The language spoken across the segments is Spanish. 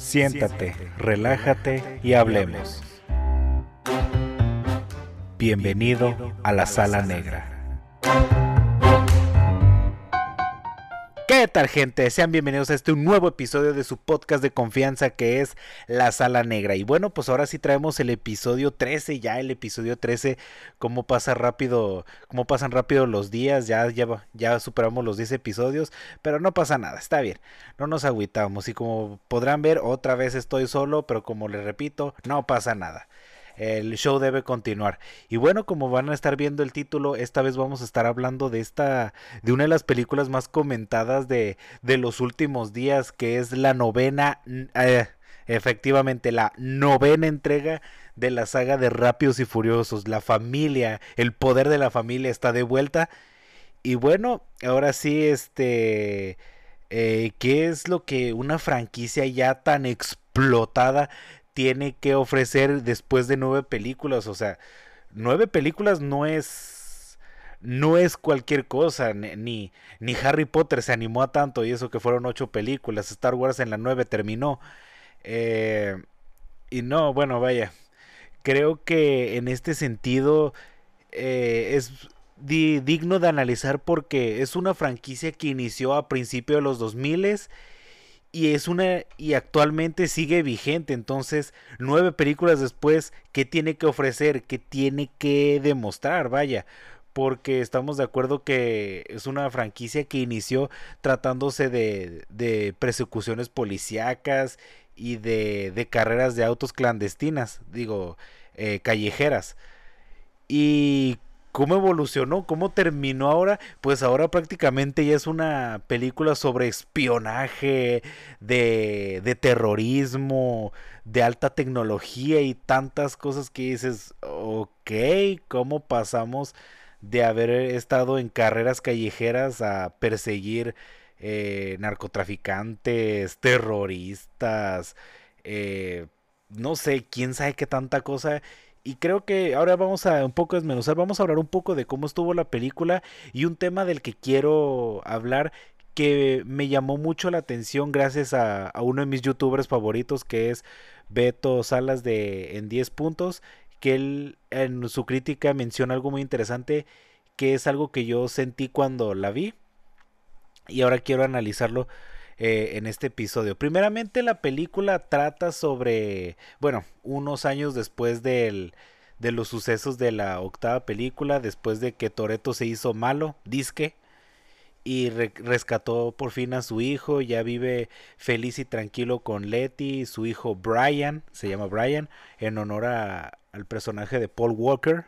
Siéntate, relájate y hablemos. Bienvenido a la sala negra. ¿Qué tal gente? Sean bienvenidos a este nuevo episodio de su podcast de confianza que es La Sala Negra. Y bueno, pues ahora sí traemos el episodio 13, ya el episodio 13, cómo pasa rápido, cómo pasan rápido los días, ya, ya, ya superamos los 10 episodios, pero no pasa nada, está bien, no nos agüitamos y como podrán ver, otra vez estoy solo, pero como les repito, no pasa nada el show debe continuar. Y bueno, como van a estar viendo el título, esta vez vamos a estar hablando de esta, de una de las películas más comentadas de, de los últimos días, que es la novena, eh, efectivamente, la novena entrega de la saga de Rápidos y Furiosos. La familia, el poder de la familia está de vuelta. Y bueno, ahora sí, este... Eh, ¿Qué es lo que una franquicia ya tan explotada tiene que ofrecer después de nueve películas. O sea, nueve películas no es. No es cualquier cosa. Ni, ni Harry Potter se animó a tanto. Y eso que fueron ocho películas. Star Wars en la nueve terminó. Eh, y no, bueno, vaya. Creo que en este sentido eh, es digno de analizar porque es una franquicia que inició a principios de los 2000 y es una y actualmente sigue vigente. Entonces nueve películas después qué tiene que ofrecer qué tiene que demostrar vaya porque estamos de acuerdo que es una franquicia que inició tratándose de, de persecuciones policíacas y de, de, carreras de autos clandestinas digo eh, callejeras. Y cómo evolucionó, cómo terminó ahora, pues ahora prácticamente ya es una película sobre espionaje, de, de terrorismo, de alta tecnología y tantas cosas que dices, ok, ¿cómo pasamos de haber estado en carreras callejeras a perseguir eh, narcotraficantes, terroristas, eh, no sé, quién sabe qué tanta cosa y creo que ahora vamos a un poco desmenuzar, vamos a hablar un poco de cómo estuvo la película y un tema del que quiero hablar que me llamó mucho la atención gracias a, uno de mis youtubers favoritos que es Beto Salas de en 10 puntos, que él en su crítica menciona algo muy interesante que es algo que yo sentí cuando la vi y ahora quiero analizarlo eh, en este episodio. Primeramente la película trata sobre, bueno, unos años después del, de los sucesos de la octava película, después de que Toreto se hizo malo, disque, y rescató por fin a su hijo, ya vive feliz y tranquilo con Letty, su hijo Brian, se llama Brian, en honor al personaje de Paul Walker.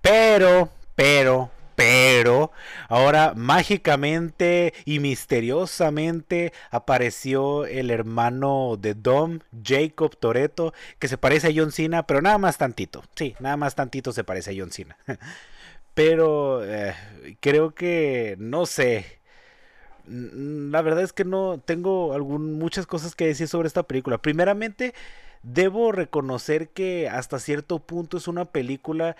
Pero, pero, pero ahora mágicamente y misteriosamente apareció el hermano de Dom, Jacob Toreto, que se parece a John Cena, pero nada más tantito. Sí, nada más tantito se parece a John Cena. pero eh, creo que no sé. La verdad es que no tengo muchas cosas que decir sobre esta película. Primeramente, debo reconocer que hasta cierto punto es una película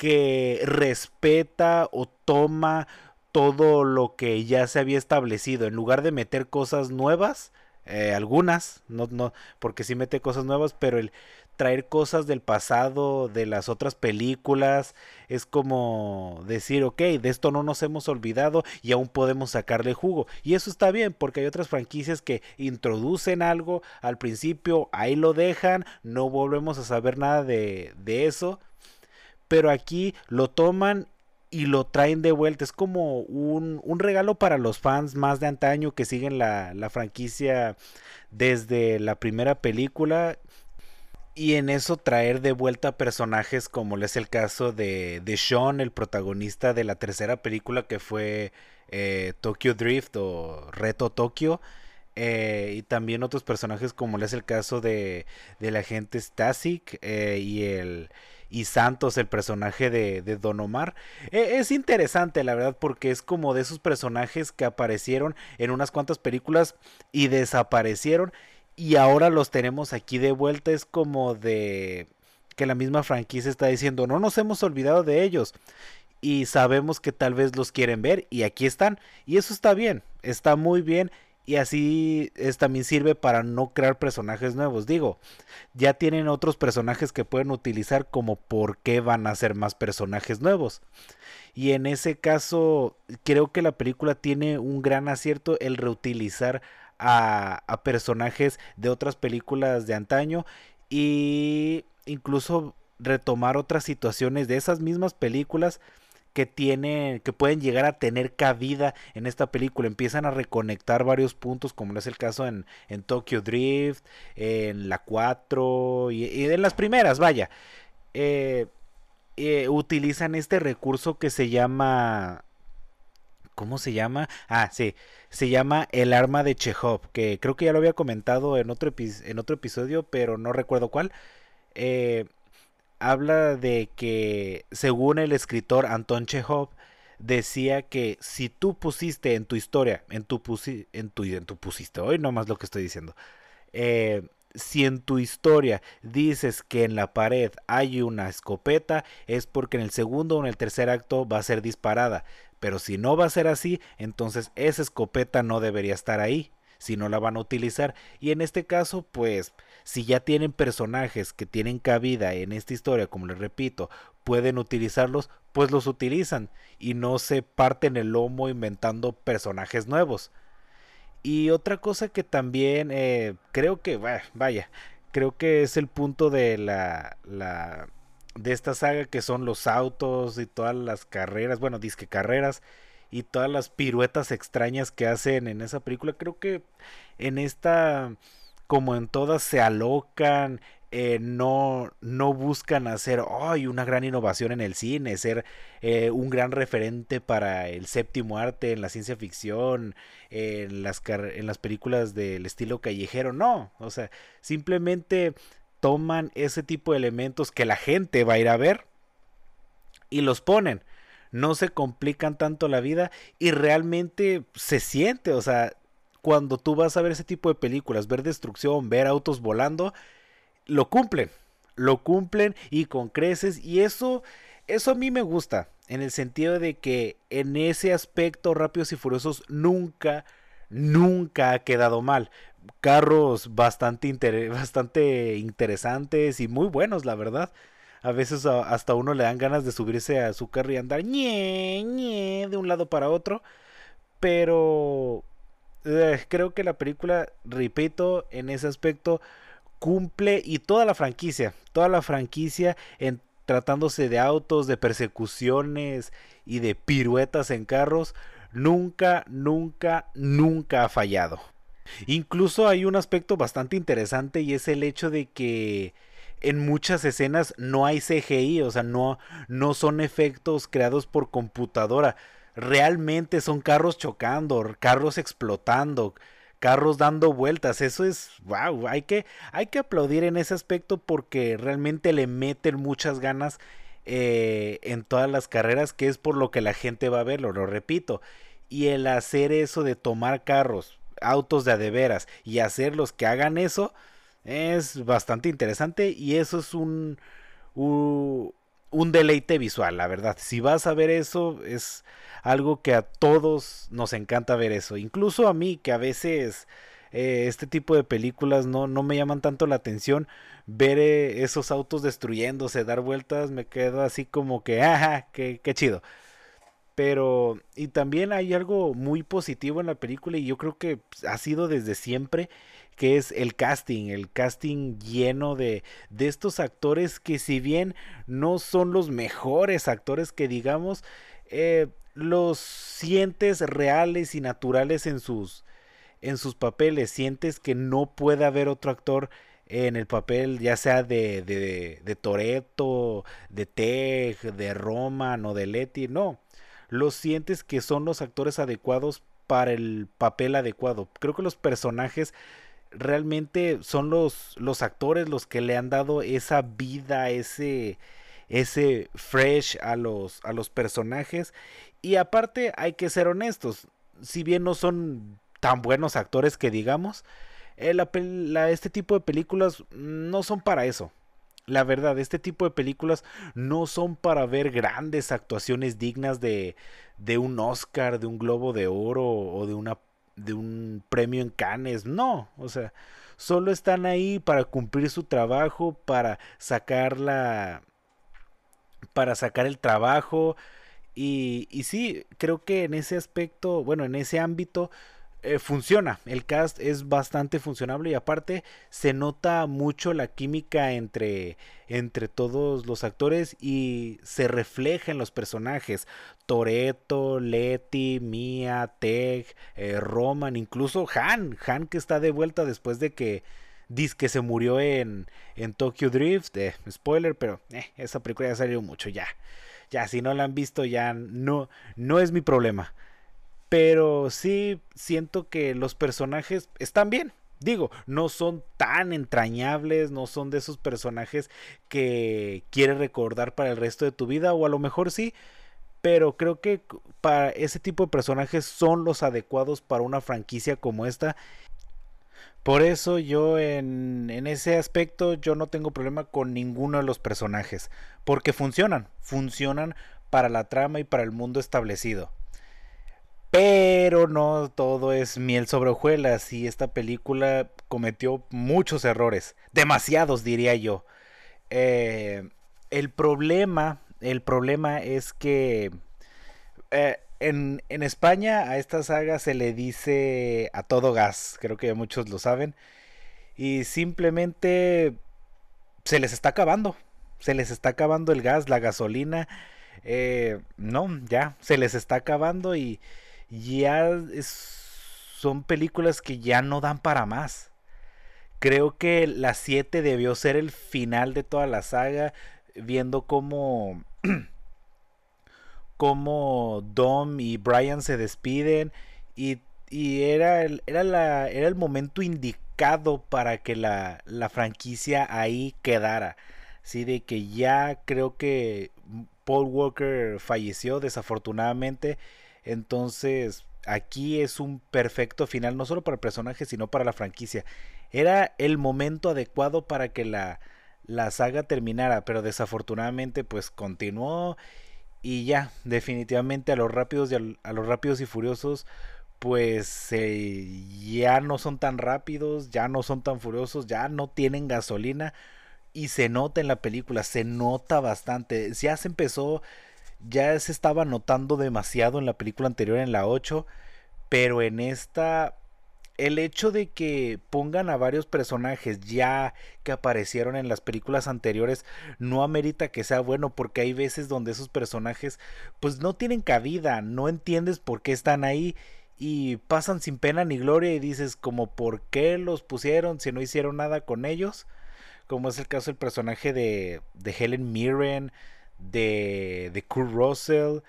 que respeta o toma todo lo que ya se había establecido en lugar de meter cosas nuevas eh, algunas no no porque sí mete cosas nuevas pero el traer cosas del pasado de las otras películas es como decir ok de esto no nos hemos olvidado y aún podemos sacarle jugo y eso está bien porque hay otras franquicias que introducen algo al principio ahí lo dejan no volvemos a saber nada de, de eso pero aquí lo toman y lo traen de vuelta. Es como un, regalo para los fans más de antaño que siguen la, franquicia desde la primera película. Y en eso traer de vuelta personajes como es el caso de, de Sean, el protagonista de la tercera película que fue eh, Tokyo Drift o Reto Tokyo. Eh, y también otros personajes como es el caso de, del agente Stasik eh, y el y Santos, el personaje de, Don Omar. E, es interesante, la verdad, porque es como de esos personajes que aparecieron en unas cuantas películas y desaparecieron y ahora los tenemos aquí de vuelta. Es como de que la misma franquicia está diciendo, no nos hemos olvidado de ellos y sabemos que tal vez los quieren ver y aquí están y eso está bien, está muy bien y así es, también sirve para no crear personajes nuevos. Digo, ya tienen otros personajes que pueden utilizar como por qué van a ser más personajes nuevos. Y en ese caso creo que la película tiene un gran acierto el reutilizar a, a personajes de otras películas de antaño y incluso retomar otras situaciones de esas mismas películas que tienen, que pueden llegar a tener cabida en esta película. Empiezan a reconectar varios puntos, como es el caso en, en Tokyo Drift, en la 4 y, en las primeras, vaya. Eh, eh, utilizan este recurso que se llama... ¿Cómo se llama? Ah, sí, se llama el arma de Chekhov, que creo que ya lo había comentado en otro, en otro episodio, pero no recuerdo cuál. Eh, habla de que, según el escritor Anton Chekhov, decía que si tú pusiste en tu historia, en tu, en tu, en tu pusiste, hoy más lo que estoy diciendo, eh, si en tu historia dices que en la pared hay una escopeta, es porque en el segundo o en el tercer acto va a ser disparada. Pero si no va a ser así, entonces esa escopeta no debería estar ahí si no la van a utilizar. Y en este caso, pues, si ya tienen personajes que tienen cabida en esta historia, como les repito, pueden utilizarlos, pues los utilizan y no se parten el lomo inventando personajes nuevos. Y otra cosa que también eh, creo que, vaya, creo que es el punto de la, la de esta saga que son los autos y todas las carreras, bueno, disque carreras y todas las piruetas extrañas que hacen en esa película. Creo que en esta, como en todas, se alocan, eh, no, no buscan hacer una gran innovación en el cine, ser eh, un gran referente para el séptimo arte en la ciencia ficción, en, las, en las películas del estilo callejero. No, o sea, simplemente toman ese tipo de elementos que la gente va a ir a ver y los ponen no se complican tanto la vida y realmente se siente, o sea, cuando tú vas a ver ese tipo de películas, ver destrucción, ver autos volando, lo cumplen, lo cumplen y con creces y eso, eso a mí me gusta, en el sentido de que en ese aspecto Rápidos y Furiosos nunca, nunca ha quedado mal. Carros bastante, bastante interesantes y muy buenos, la verdad a veces hasta uno le dan ganas de subirse a su carro y andar ñe, ñe, de un lado para otro. Pero creo que la película, repito, en ese aspecto cumple y toda la franquicia, toda la franquicia en tratándose de autos, de persecuciones y de piruetas en carros, nunca, nunca, nunca ha fallado. Incluso hay un aspecto bastante interesante y es el hecho de que en muchas escenas no hay CGI, o sea, no, no son efectos creados por computadora. Realmente son carros chocando, carros explotando, carros dando vueltas. Eso es, wow, hay que, hay que aplaudir en ese aspecto porque realmente le meten muchas ganas eh, en todas las carreras, que es por lo que la gente va a verlo, lo repito. Y el hacer eso de tomar carros, autos de adeveras y hacerlos que hagan eso, es bastante interesante y eso es un, un, deleite visual, la verdad. Si vas a ver eso, es algo que a todos nos encanta ver eso. Incluso a mí, que a veces eh, este tipo de películas no, no, me llaman tanto la atención. Ver eh, esos autos destruyéndose, dar vueltas, me quedo así como que, ajá, qué, chido. Pero, y también hay algo muy positivo en la película y yo creo que ha sido desde siempre que es el casting, el casting lleno de, de estos actores que si bien no son los mejores actores que digamos, eh, los sientes reales y naturales en sus, en sus papeles, sientes que no puede haber otro actor en el papel, ya sea de, de, de Toreto, de Tej, de Roman o de Letty, no, los sientes que son los actores adecuados para el papel adecuado. Creo que los personajes realmente son los, los actores los que le han dado esa vida, ese, ese fresh a los, a los personajes. Y aparte hay que ser honestos, si bien no son tan buenos actores que digamos, eh, este tipo de películas no son para eso. La verdad, este tipo de películas no son para ver grandes actuaciones dignas de, de un Oscar, de un Globo de Oro o de una de un premio en Cannes, no, o sea, solo están ahí para cumplir su trabajo, para sacar la para sacar el trabajo y, y sí, creo que en ese aspecto, bueno, en ese ámbito eh, funciona. El cast es bastante funcionable y aparte se nota mucho la química entre, entre todos los actores y se refleja en los personajes. Toreto, Letty, Mia, Teg, eh, Roman, incluso Han. Han que está de vuelta después de que dice se murió en, en Tokyo Drift. Eh, spoiler, pero esa película ya salió mucho ya. Ya, si no la han visto, ya no, no es mi problema. Pero sí siento que los personajes están bien. Digo, no son tan entrañables, no son de esos personajes que quieres recordar para el resto de tu vida, o a lo mejor sí, pero creo que para ese tipo de personajes son los adecuados para una franquicia como esta. Por eso yo en, en, ese aspecto yo no tengo problema con ninguno de los personajes, porque funcionan, funcionan para la trama y para el mundo establecido. Pero no todo es miel sobre hojuelas y esta película cometió muchos errores, demasiados diría yo. Eh, el problema, el problema es que eh, en, en, España a esta saga se le dice a todo gas, creo que muchos lo saben, y simplemente se les está acabando, se les está acabando el gas, la gasolina, eh, no, ya, se les está acabando y ya son películas que ya no dan para más. Creo que la 7 debió ser el final de toda la saga, viendo cómo, cómo Dom y Brian se despiden y, y era, el, era, la, era el momento indicado para que la, la franquicia ahí quedara. Así de que ya creo que Paul Walker falleció desafortunadamente entonces, aquí es un perfecto final, no solo para el personaje, sino para la franquicia. Era el momento adecuado para que la, la saga terminara, pero desafortunadamente pues continuó y ya, definitivamente a los rápidos y a, los rápidos y furiosos pues ya no son tan rápidos, ya no son tan furiosos, ya no tienen gasolina y se nota en la película, se nota bastante. Ya se empezó ya se estaba notando demasiado en la película anterior, en la 8, pero en esta el hecho de que pongan a varios personajes ya que aparecieron en las películas anteriores no amerita que sea bueno porque hay veces donde esos personajes pues no tienen cabida, no entiendes por qué están ahí y pasan sin pena ni gloria y dices como por qué los pusieron si no hicieron nada con ellos, como es el caso del personaje de, de Helen Mirren, de, de Kurt Russell,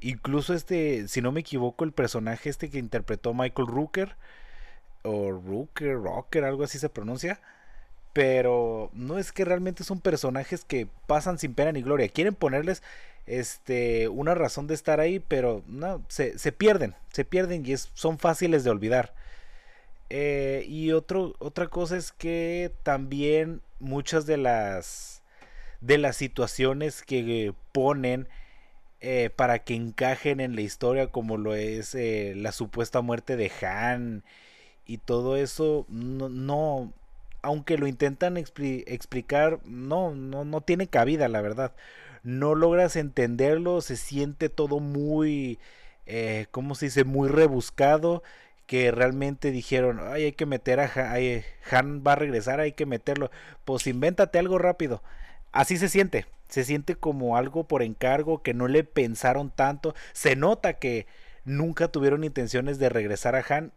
incluso este, si no me equivoco, el personaje este que interpretó Michael Rooker, o Rooker, Rocker, algo así se pronuncia. Pero no es que realmente son personajes que pasan sin pena ni gloria. Quieren ponerles este, una razón de estar ahí, pero no, se, se pierden, se pierden y son fáciles de olvidar. Eh, y otro, otra cosa es que también muchas de las de las situaciones que ponen eh, para que encajen en la historia como lo es eh, la supuesta muerte de Han y todo eso no, aunque lo intentan explicar no, no no tiene cabida la verdad no logras entenderlo se siente todo muy eh, ¿cómo se dice? muy rebuscado que realmente dijeron, ay, hay que meter a Han, Han va a regresar, hay que meterlo. Pues invéntate algo rápido así se siente. Se siente como algo por encargo, que no le pensaron tanto. Se nota que nunca tuvieron intenciones de regresar a Han.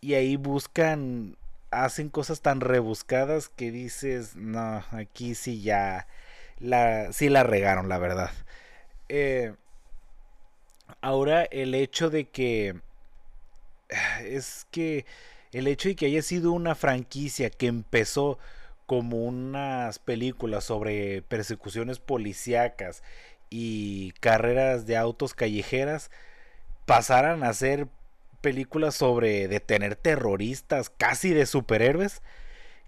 Y ahí buscan, hacen cosas tan rebuscadas que dices, no, aquí sí ya, la, sí la regaron, la verdad. Eh, ahora el hecho de que, es que el hecho de que haya sido una franquicia que empezó como unas películas sobre persecuciones policíacas y carreras de autos callejeras pasaran a ser películas sobre detener terroristas, casi de superhéroes,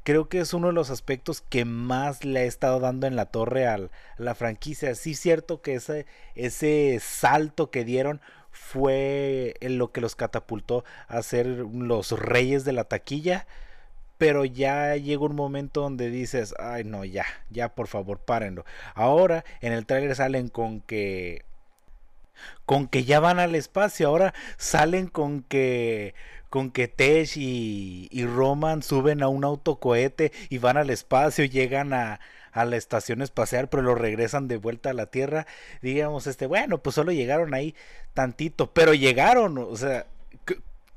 creo que es uno de los aspectos que más le ha estado dando en la torre a la franquicia. Sí, cierto que ese, ese salto que dieron fue lo que los catapultó a ser los reyes de la taquilla. Pero ya llega un momento donde dices, ay no, ya, ya por favor, párenlo. Ahora en el tráiler salen con que con que ya van al espacio. Ahora salen con que con que Tesh y, y Roman suben a un autocohete y van al espacio, llegan a, a la estación espacial, pero lo regresan de vuelta a la Tierra. Digamos, este, bueno, pues solo llegaron ahí tantito, pero llegaron, o sea,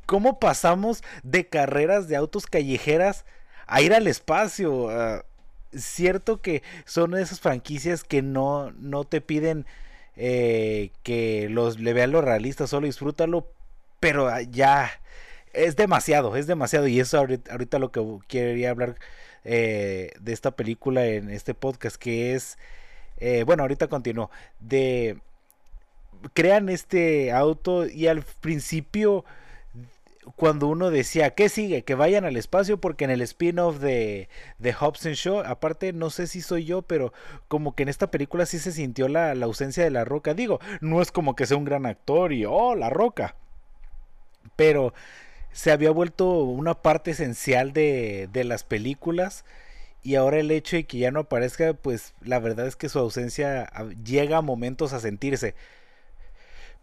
¿cómo pasamos de carreras de autos callejeras a ir al espacio? Ah, cierto que son esas franquicias que no, no te piden eh, que los le vean lo realista, solo disfrútalo, pero ah, ya es demasiado, es demasiado. Y eso ahorita, lo que quería hablar eh, de esta película en este podcast, que es, eh, bueno, ahorita continúo, de crean este auto y al principio cuando uno decía, ¿qué sigue? Que vayan al espacio porque en el spin-off de, de Hobson Show, aparte no sé si soy yo, pero como que en esta película sí se sintió la, la ausencia de la roca. Digo, no es como que sea un gran actor y, oh, la roca. Pero se había vuelto una parte esencial de, de las películas y ahora el hecho de que ya no aparezca, pues la verdad es que su ausencia llega a momentos a sentirse.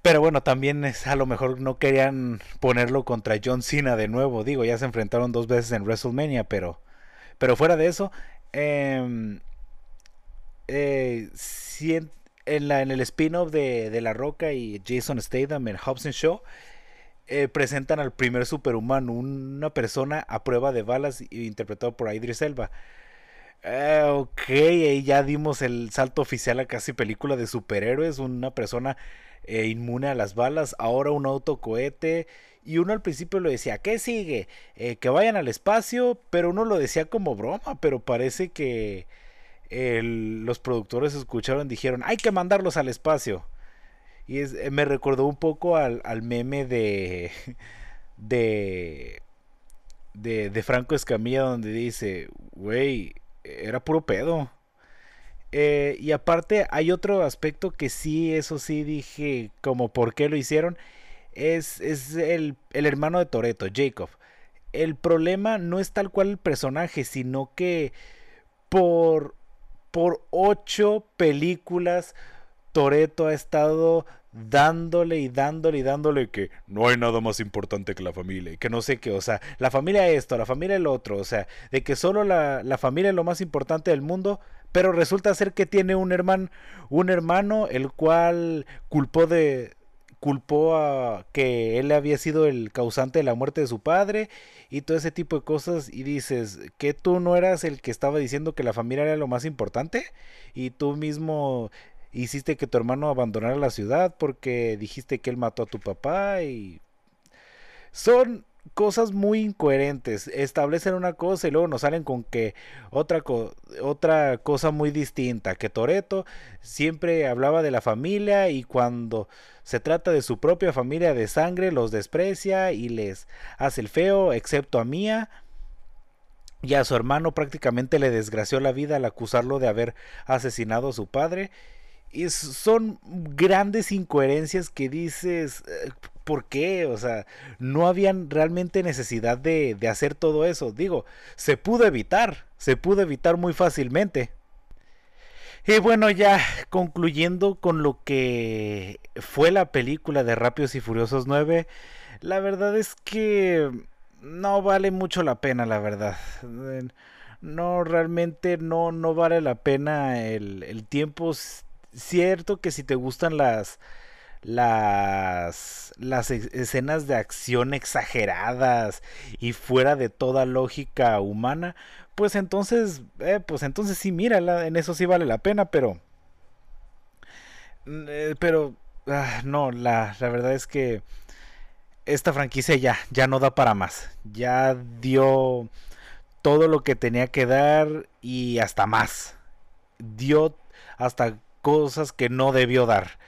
Pero bueno, también es, a lo mejor no querían ponerlo contra John Cena de nuevo. Digo, ya se enfrentaron dos veces en WrestleMania, pero, pero fuera de eso, em, eh, en, la, en el spin-off de, de, La Roca y Jason Statham en Hobson Show, eh, presentan al primer superhumano, una persona a prueba de balas interpretado por Idris Elba. Eh, ok, ahí ya dimos el salto oficial a casi película de superhéroes, una persona eh, inmune a las balas, ahora un autocohete. Y uno al principio lo decía, ¿qué sigue? Eh, que vayan al espacio, pero uno lo decía como broma, pero parece que los productores escucharon dijeron, hay que mandarlos al espacio. Y es, eh, me recordó un poco al, al meme de, de, de, de Franco Escamilla donde dice, güey, era puro pedo. Eh, y aparte hay otro aspecto que sí, eso sí dije como por qué lo hicieron. Es, es el, el hermano de Toreto, Jacob. El problema no es tal cual el personaje, sino que por, por ocho películas Toreto ha estado dándole y dándole y dándole que no hay nada más importante que la familia y que no sé qué, o sea, la familia esto, la familia el otro, o sea, de que solo la, la familia es lo más importante del mundo, pero resulta ser que tiene un hermano, un hermano el cual culpó de culpó a que él había sido el causante de la muerte de su padre y todo ese tipo de cosas y dices que tú no eras el que estaba diciendo que la familia era lo más importante y tú mismo hiciste que tu hermano abandonara la ciudad porque dijiste que él mató a tu papá y son cosas muy incoherentes. Establecen una cosa y luego nos salen con que otra, otra cosa muy distinta. Que Toreto siempre hablaba de la familia y cuando se trata de su propia familia de sangre los desprecia y les hace el feo, excepto a Mía. Y a su hermano prácticamente le desgració la vida al acusarlo de haber asesinado a su padre. Y son grandes incoherencias que dices, eh, ¿por qué? O sea, no habían realmente necesidad de, hacer todo eso. Digo, se pudo evitar, se pudo evitar muy fácilmente. Y bueno, ya concluyendo con lo que fue la película de Rápidos y Furiosos 9, la verdad es que no vale mucho la pena, la verdad. No, realmente no, no vale la pena el, el tiempo. Cierto que si te gustan las, las, las escenas de acción exageradas y fuera de toda lógica humana, pues entonces, eh, pues entonces sí, mira, en eso sí vale la pena, pero... Mm, eh, pero, ah, no, la, la verdad es que esta franquicia ya, ya no da para más. Ya dio todo lo que tenía que dar y hasta más. Dio hasta cosas que no debió dar.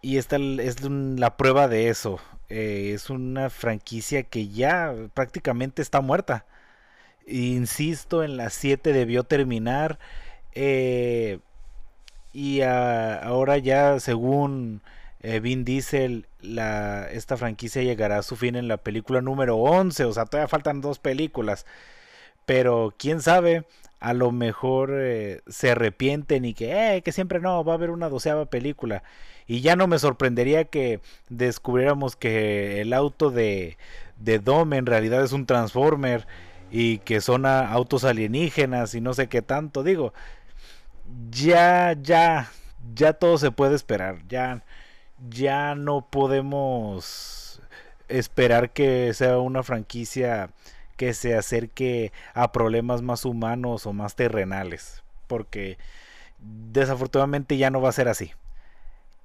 Y esta es la prueba de eso. Eh, es una franquicia que ya prácticamente está muerta. Insisto, en las 7 debió terminar. Eh, y ahora ya según eh, Vin Diesel, la, esta franquicia llegará a su fin en la película número 11, o sea, todavía faltan dos películas. Pero quién sabe, a lo mejor eh, se arrepienten y que, que siempre no, va a haber una doceava película. Y ya no me sorprendería que descubriéramos que el auto de, de Dome en realidad es un Transformer y que son autos alienígenas y no sé qué tanto. Digo, ya, ya, ya todo se puede esperar. Ya, ya no podemos esperar que sea una franquicia que se acerque a problemas más humanos o más terrenales. Porque desafortunadamente ya no va a ser así.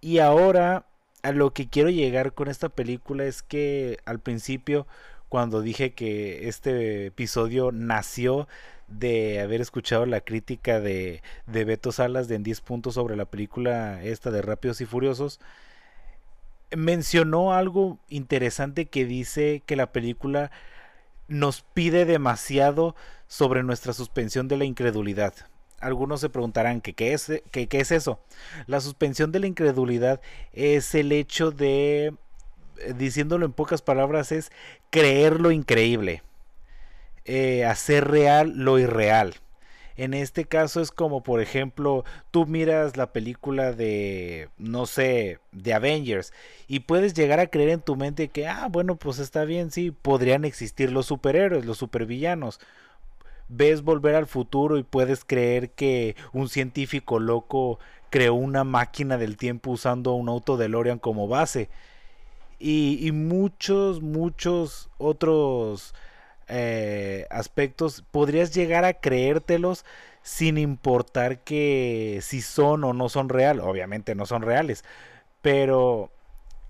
Y ahora a lo que quiero llegar con esta película es que al principio cuando dije que este episodio nació de haber escuchado la crítica de, de Beto Salas de en 10 puntos sobre la película esta de Rápidos y Furiosos, mencionó algo interesante que dice que la película nos pide demasiado sobre nuestra suspensión de la incredulidad. Algunos se preguntarán qué es, qué es eso. La suspensión de la incredulidad es el hecho de, eh, diciéndolo en pocas palabras, es creer lo increíble, eh, hacer real lo irreal. En este caso es como, por ejemplo, tú miras la película de, no sé, de Avengers y puedes llegar a creer en tu mente que, ah, bueno, pues está bien, sí, podrían existir los superhéroes, los supervillanos. Ves volver al futuro y puedes creer que un científico loco creó una máquina del tiempo usando un auto de Lorian como base. Y, muchos, muchos otros eh, aspectos podrías llegar a creértelos sin importar que si son o no son reales. Obviamente no son reales, pero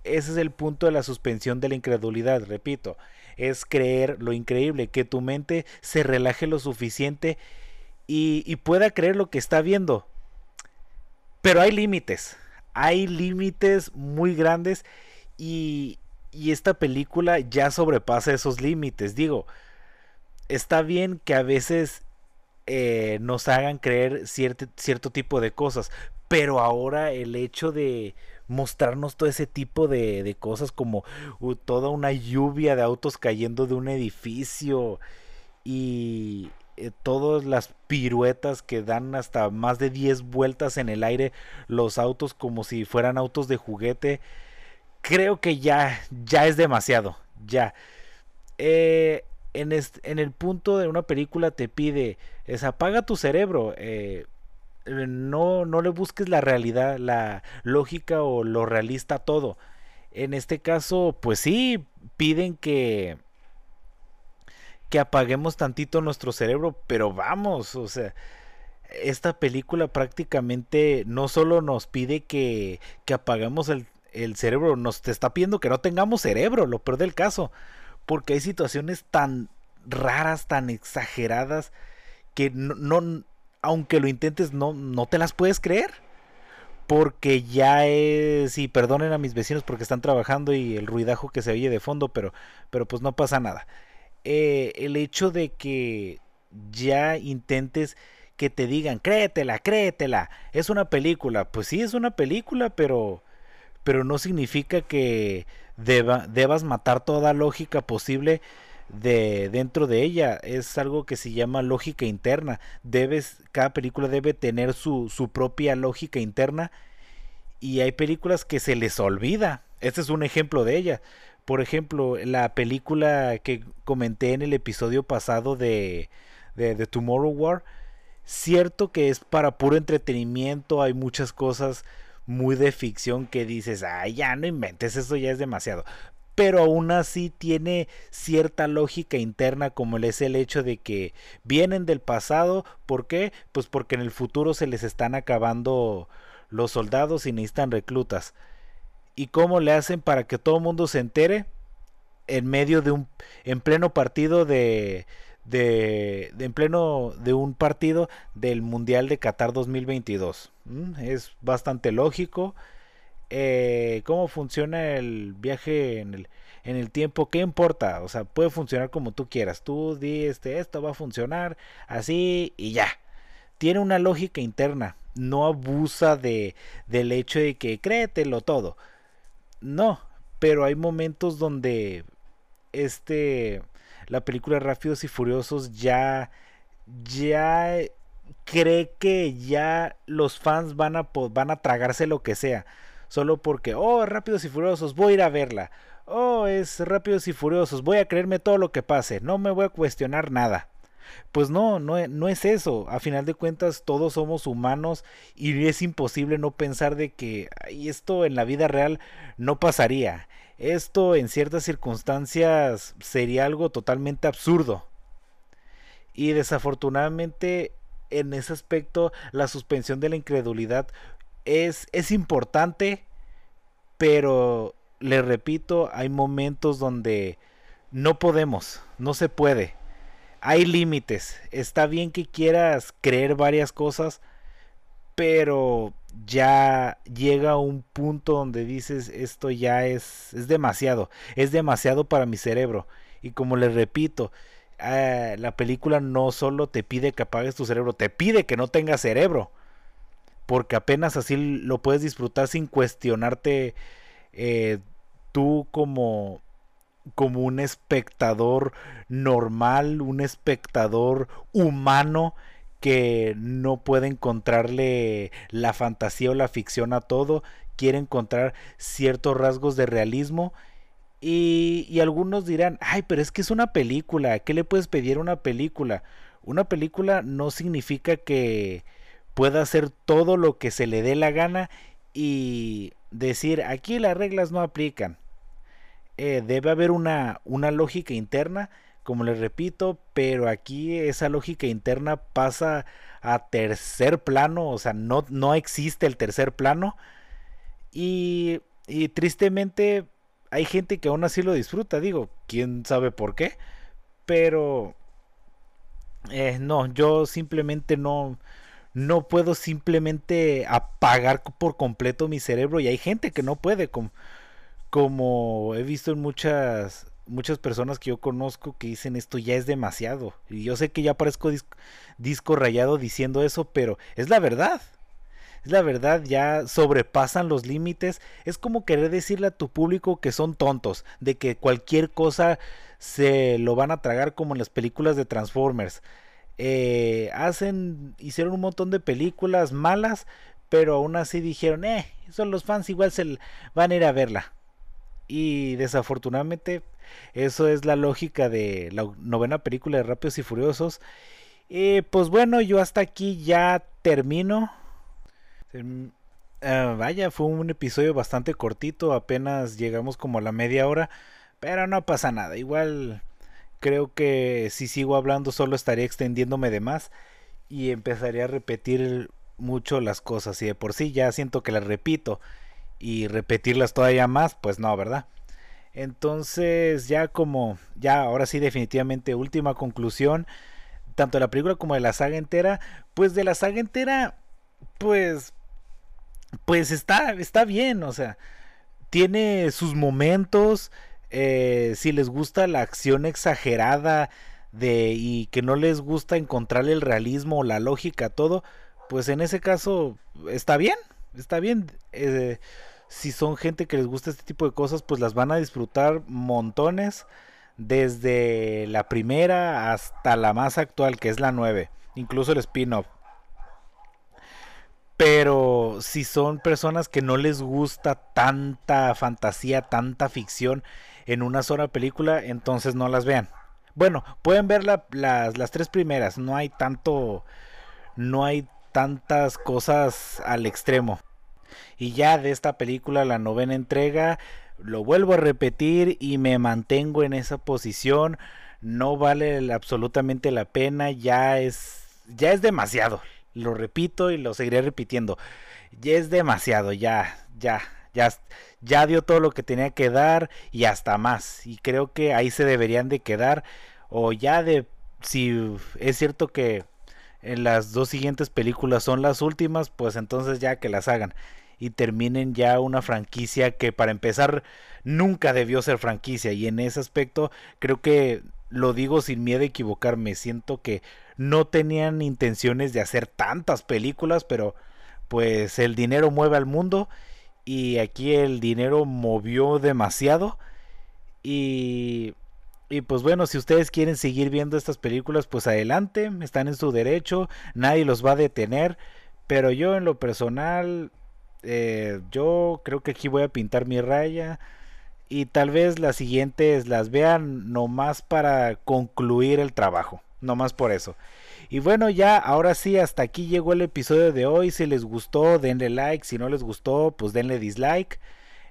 ese es el punto de la suspensión de la incredulidad, repito. Es creer lo increíble, que tu mente se relaje lo suficiente y, pueda creer lo que está viendo. Pero hay límites, hay límites muy grandes y, y esta película ya sobrepasa esos límites. Digo, está bien que a veces eh, nos hagan creer cierto tipo de cosas, pero ahora el hecho de mostrarnos todo ese tipo de, de cosas como toda una lluvia de autos cayendo de un edificio y eh, todas las piruetas que dan hasta más de 10 vueltas en el aire los autos como si fueran autos de juguete creo que ya ya es demasiado ya. Eh, en, en el punto de una película te pide, es apaga tu cerebro, eh, no, no le busques la realidad, la lógica o lo realista todo. En este caso, pues sí, piden que que apaguemos tantito nuestro cerebro, pero vamos, o sea, esta película prácticamente no solo nos pide que, que apaguemos el, el cerebro, nos te está pidiendo que no tengamos cerebro, lo peor del caso porque hay situaciones tan raras, tan exageradas, que no, aunque lo intentes, no, no te las puedes creer. Porque ya es, y perdonen a mis vecinos porque están trabajando y el ruidajo que se oye de fondo, pero, pero pues no pasa nada. Eh, el hecho de que ya intentes que te digan, créetela, créetela, es una película. Pues sí, es una película, pero, pero no significa que debas matar toda lógica posible de dentro de ella es algo que se llama lógica interna. Debes cada película debe tener su, su propia lógica interna y hay películas que se les olvida. Este es un ejemplo de ella. Por ejemplo la película que comenté en el episodio pasado de de, de Tomorrow War cierto que es para puro entretenimiento hay muchas cosas muy de ficción que dices, ay, ya no inventes, eso ya es demasiado. Pero aún así tiene cierta lógica interna como es el hecho de que vienen del pasado. ¿Por qué? Pues porque en el futuro se les están acabando los soldados y necesitan reclutas. ¿Y cómo le hacen para que todo el mundo se entere? En medio de un, en pleno partido de, de, en pleno de un partido del Mundial de Qatar 2022. Mm, es bastante lógico. Eh, ¿Cómo funciona el viaje en el, en el tiempo? ¿Qué importa? O sea, puede funcionar como tú quieras. Tú di este, esto va a funcionar así y ya. Tiene una lógica interna. No abusa de, del hecho de que créetelo todo. no, pero hay momentos donde este la película Rápidos y Furiosos ya ya cree que ya los fans van a van a tragarse lo que sea, solo porque oh, Rápidos y Furiosos, voy a ir a verla. Oh, es Rápidos y Furiosos, voy a creerme todo lo que pase, no me voy a cuestionar nada. Pues no, no, no es eso. A final de cuentas todos somos humanos y es imposible no pensar de que esto en la vida real no pasaría. Esto en ciertas circunstancias sería algo totalmente absurdo. Y desafortunadamente en ese aspecto la suspensión de la incredulidad es, es importante, pero le repito, hay momentos donde no podemos, no se puede hay límites. Está bien que quieras creer varias cosas, pero ya llega un punto donde dices esto ya es, es demasiado, es demasiado para mi cerebro. Y como les repito, eh, la película no solo te pide que apagues tu cerebro, te pide que no tengas cerebro. Porque apenas así lo puedes disfrutar sin cuestionarte eh, tú como como un espectador normal, un espectador humano que no puede encontrarle la fantasía o la ficción a todo, quiere encontrar ciertos rasgos de realismo y, y, algunos dirán, ay, pero es que es una película, ¿qué le puedes pedir a una película? Una película no significa que pueda hacer todo lo que se le dé la gana y decir, aquí las reglas no aplican. Eh, debe haber una, una lógica interna, como les repito, pero aquí esa lógica interna pasa a tercer plano, o sea, no, no existe el tercer plano. Y, y tristemente hay gente que aún así lo disfruta, digo, quién sabe por qué, pero eh, no, yo simplemente no, no puedo simplemente apagar por completo mi cerebro y hay gente que no puede, como, como he visto en muchas muchas personas que yo conozco que dicen esto ya es demasiado. Y yo sé que ya parezco disco, rayado diciendo eso, pero es la verdad. Es la verdad, ya sobrepasan los límites. Es como querer decirle a tu público que son tontos, de que cualquier cosa se lo van a tragar como en las películas de Transformers. Eh, hacen, hicieron un montón de películas malas, pero aún así dijeron, eh, son los fans igual se van a ir a verla. Y desafortunadamente eso es la lógica de la novena película de Rápidos y Furiosos. Y pues bueno, yo hasta aquí ya termino. Ah, vaya, fue un episodio bastante cortito, apenas llegamos como a la media hora, pero no pasa nada. Igual creo que si sigo hablando solo estaría extendiéndome de más y empezaría a repetir mucho las cosas y de por sí ya siento que las repito y repetirlas todavía más, pues no, ¿verdad? Entonces ya como, ya ahora sí definitivamente última conclusión, tanto de la película como de la saga entera, pues de la saga entera, pues, pues está, está bien, o sea, tiene sus momentos, eh, si les gusta la acción exagerada de y que no les gusta encontrarle el realismo, la lógica, todo, pues en ese caso está bien, está bien. Eh, si son gente que les gusta este tipo de cosas, pues las van a disfrutar montones. Desde la primera hasta la más actual, que es la 9. Incluso el spin-off. Pero si son personas que no les gusta tanta fantasía, tanta ficción en una sola película, entonces no las vean. Bueno, pueden ver las, las tres primeras. No hay tanto. No hay tantas cosas al extremo. Y ya de esta película, la novena entrega, lo vuelvo a repetir y me mantengo en esa posición. No vale absolutamente la pena, ya es, ya es demasiado. Lo repito y lo seguiré repitiendo. Ya es demasiado, ya, ya, ya, ya dio todo lo que tenía que dar y hasta más. Y creo que ahí se deberían de quedar. O ya de, si es cierto que en las dos siguientes películas son las últimas, pues entonces ya que las hagan y terminen ya una franquicia que para empezar nunca debió ser franquicia y en ese aspecto creo que lo digo sin miedo a equivocarme, siento que no tenían intenciones de hacer tantas películas, pero pues el dinero mueve al mundo y aquí el dinero movió demasiado y y pues bueno, si ustedes quieren seguir viendo estas películas, pues adelante, están en su derecho, nadie los va a detener. Pero yo en lo personal, eh, yo creo que aquí voy a pintar mi raya. Y tal vez las siguientes las vean nomás para concluir el trabajo. Nomás por eso. Y bueno, ya, ahora sí, hasta aquí llegó el episodio de hoy. Si les gustó, denle like. Si no les gustó, pues denle dislike.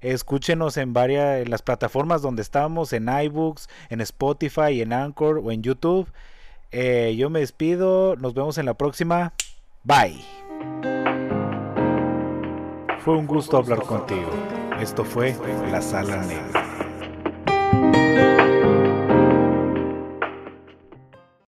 Escúchenos en varias las plataformas donde estamos, en iBooks, en Spotify, en Anchor o en YouTube. Eh, yo me despido, nos vemos en la próxima. Bye. Fue un gusto hablar contigo. Esto fue La Sala Negra.